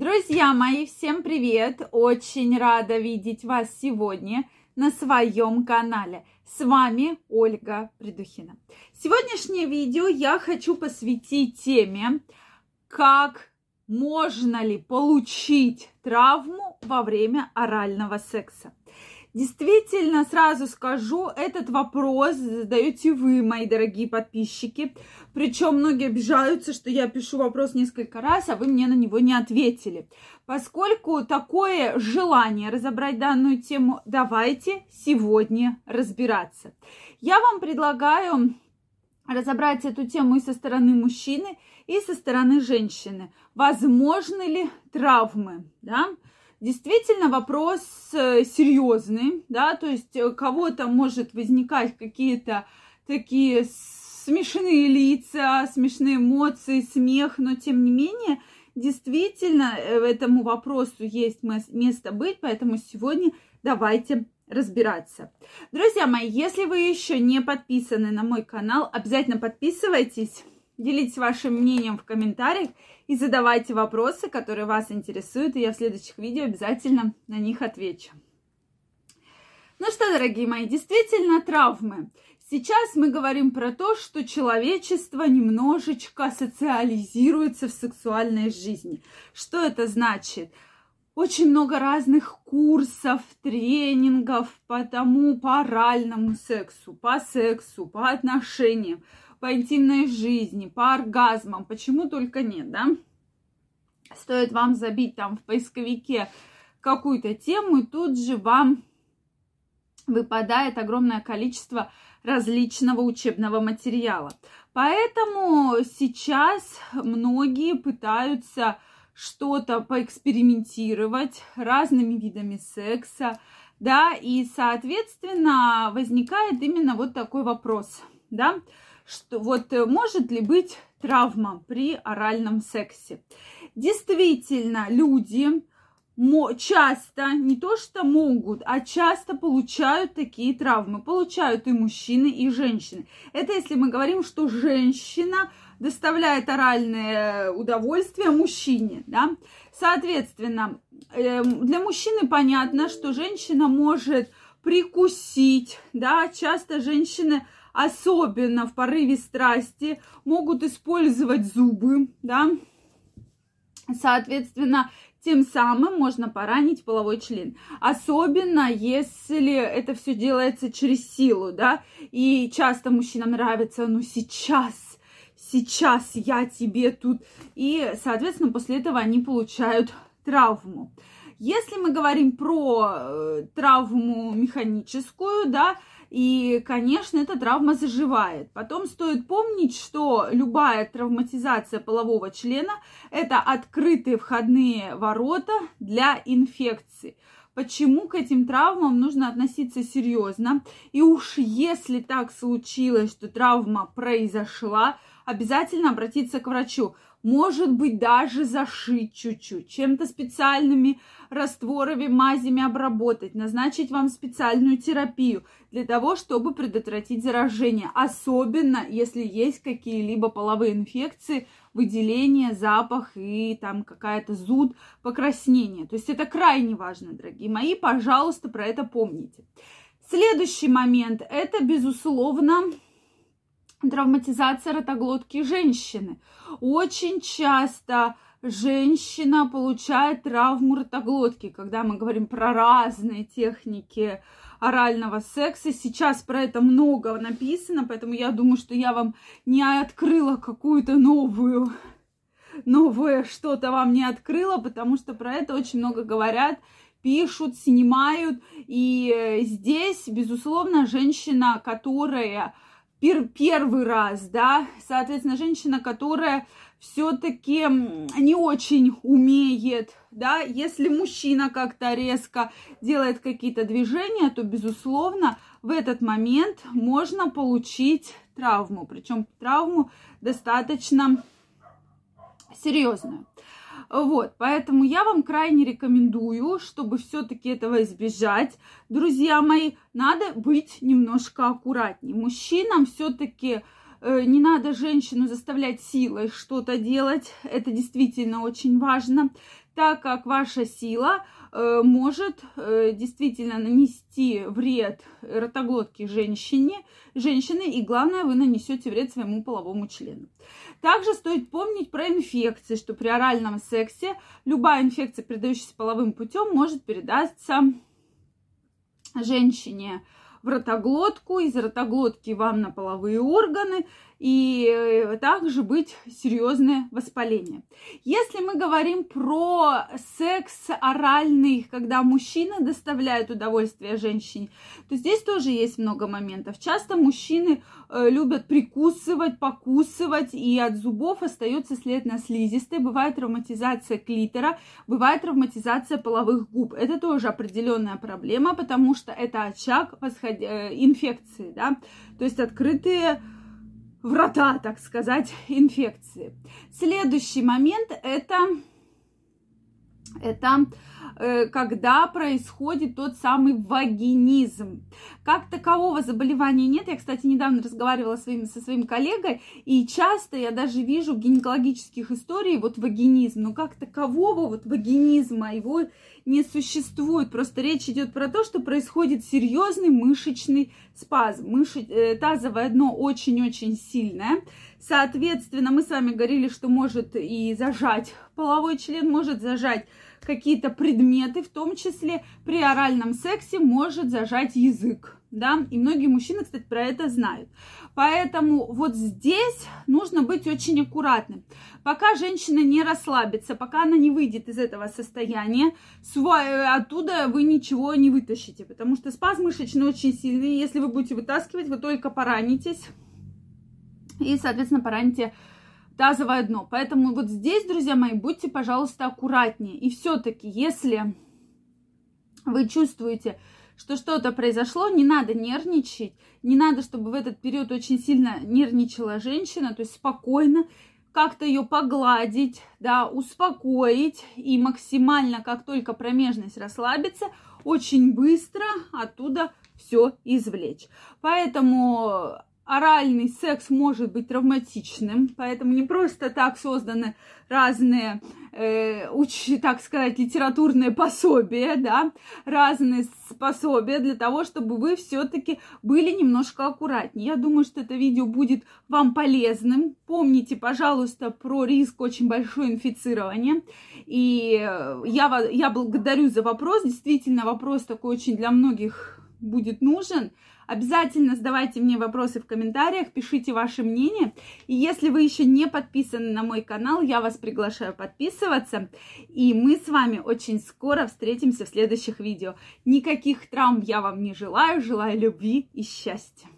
Друзья мои, всем привет! Очень рада видеть вас сегодня на своем канале. С вами Ольга Придухина. Сегодняшнее видео я хочу посвятить теме, как можно ли получить травму во время орального секса. Действительно, сразу скажу, этот вопрос задаете вы, мои дорогие подписчики. Причем многие обижаются, что я пишу вопрос несколько раз, а вы мне на него не ответили. Поскольку такое желание разобрать данную тему, давайте сегодня разбираться. Я вам предлагаю разобрать эту тему и со стороны мужчины, и со стороны женщины. Возможны ли травмы, да? Действительно вопрос э, серьезный, да, то есть у кого-то может возникать какие-то такие смешные лица, смешные эмоции, смех, но тем не менее, действительно, э, этому вопросу есть место быть, поэтому сегодня давайте разбираться. Друзья мои, если вы еще не подписаны на мой канал, обязательно подписывайтесь, делитесь вашим мнением в комментариях и задавайте вопросы, которые вас интересуют, и я в следующих видео обязательно на них отвечу. Ну что, дорогие мои, действительно травмы. Сейчас мы говорим про то, что человечество немножечко социализируется в сексуальной жизни. Что это значит? Очень много разных курсов, тренингов по тому, по оральному сексу, по сексу, по отношениям по интимной жизни, по оргазмам, почему только нет, да? Стоит вам забить там в поисковике какую-то тему, и тут же вам выпадает огромное количество различного учебного материала. Поэтому сейчас многие пытаются что-то поэкспериментировать разными видами секса, да, и, соответственно, возникает именно вот такой вопрос, да, что вот э, может ли быть травма при оральном сексе. Действительно, люди часто, не то что могут, а часто получают такие травмы. Получают и мужчины, и женщины. Это если мы говорим, что женщина доставляет оральное удовольствие мужчине, да. Соответственно, эм, для мужчины понятно, что женщина может прикусить, да, часто женщины особенно в порыве страсти, могут использовать зубы, да, соответственно, тем самым можно поранить половой член. Особенно, если это все делается через силу, да, и часто мужчинам нравится, ну сейчас, сейчас я тебе тут, и, соответственно, после этого они получают травму. Если мы говорим про э, травму механическую, да, и, конечно, эта травма заживает. Потом стоит помнить, что любая травматизация полового члена – это открытые входные ворота для инфекции. Почему к этим травмам нужно относиться серьезно? И уж если так случилось, что травма произошла, обязательно обратиться к врачу может быть, даже зашить чуть-чуть, чем-то специальными растворами, мазями обработать, назначить вам специальную терапию для того, чтобы предотвратить заражение. Особенно, если есть какие-либо половые инфекции, выделение, запах и там какая-то зуд, покраснение. То есть это крайне важно, дорогие мои. Пожалуйста, про это помните. Следующий момент – это, безусловно, травматизация ротоглотки женщины. Очень часто женщина получает травму ротоглотки, когда мы говорим про разные техники орального секса. Сейчас про это много написано, поэтому я думаю, что я вам не открыла какую-то новую, новое что-то вам не открыла, потому что про это очень много говорят, пишут, снимают. И здесь, безусловно, женщина, которая пер первый раз, да, соответственно, женщина, которая все-таки не очень умеет, да, если мужчина как-то резко делает какие-то движения, то, безусловно, в этот момент можно получить травму, причем травму достаточно серьезную. Вот, поэтому я вам крайне рекомендую, чтобы все-таки этого избежать. Друзья мои, надо быть немножко аккуратнее. Мужчинам все-таки э, не надо женщину заставлять силой что-то делать. Это действительно очень важно, так как ваша сила может э, действительно нанести вред ротоглотке женщине, женщины, и главное, вы нанесете вред своему половому члену. Также стоит помнить про инфекции, что при оральном сексе любая инфекция, передающаяся половым путем, может передаться женщине в ротоглотку, из ротоглотки вам на половые органы, и э, также быть серьезное воспаление. Если мы говорим про секс оральный, когда мужчина доставляет удовольствие женщине, то здесь тоже есть много моментов. Часто мужчины э, любят прикусывать, покусывать, и от зубов остается след на слизистой. Бывает травматизация клитора, бывает травматизация половых губ. Это тоже определенная проблема, потому что это очаг восход... Э, инфекции, да, то есть открытые врата, так сказать, инфекции. Следующий момент это, это э, когда происходит тот самый вагинизм. Как такового заболевания нет. Я, кстати, недавно разговаривала своим, со своим коллегой, и часто я даже вижу в гинекологических историях вот вагинизм. Но как такового вот вагинизма, его не существует. Просто речь идет про то, что происходит серьезный мышечный спазм. Мыши, э, тазовое дно очень-очень сильное. Соответственно, мы с вами говорили, что может и зажать половой член, может зажать какие-то предметы, в том числе при оральном сексе может зажать язык да, и многие мужчины, кстати, про это знают. Поэтому вот здесь нужно быть очень аккуратным. Пока женщина не расслабится, пока она не выйдет из этого состояния, свой, оттуда вы ничего не вытащите, потому что спазм мышечный очень сильный, если вы будете вытаскивать, вы только поранитесь, и, соответственно, пораните тазовое дно. Поэтому вот здесь, друзья мои, будьте, пожалуйста, аккуратнее. И все-таки, если вы чувствуете, что что-то произошло, не надо нервничать, не надо, чтобы в этот период очень сильно нервничала женщина, то есть спокойно как-то ее погладить, да, успокоить и максимально, как только промежность расслабится, очень быстро оттуда все извлечь. Поэтому оральный секс может быть травматичным, поэтому не просто так созданы разные, э, уч, так сказать, литературные пособия, да, разные пособия для того, чтобы вы все-таки были немножко аккуратнее. Я думаю, что это видео будет вам полезным. Помните, пожалуйста, про риск очень большое инфицирования. И я, я благодарю за вопрос. Действительно, вопрос такой очень для многих будет нужен. Обязательно задавайте мне вопросы в комментариях, пишите ваше мнение. И если вы еще не подписаны на мой канал, я вас приглашаю подписываться. И мы с вами очень скоро встретимся в следующих видео. Никаких травм я вам не желаю, желаю любви и счастья.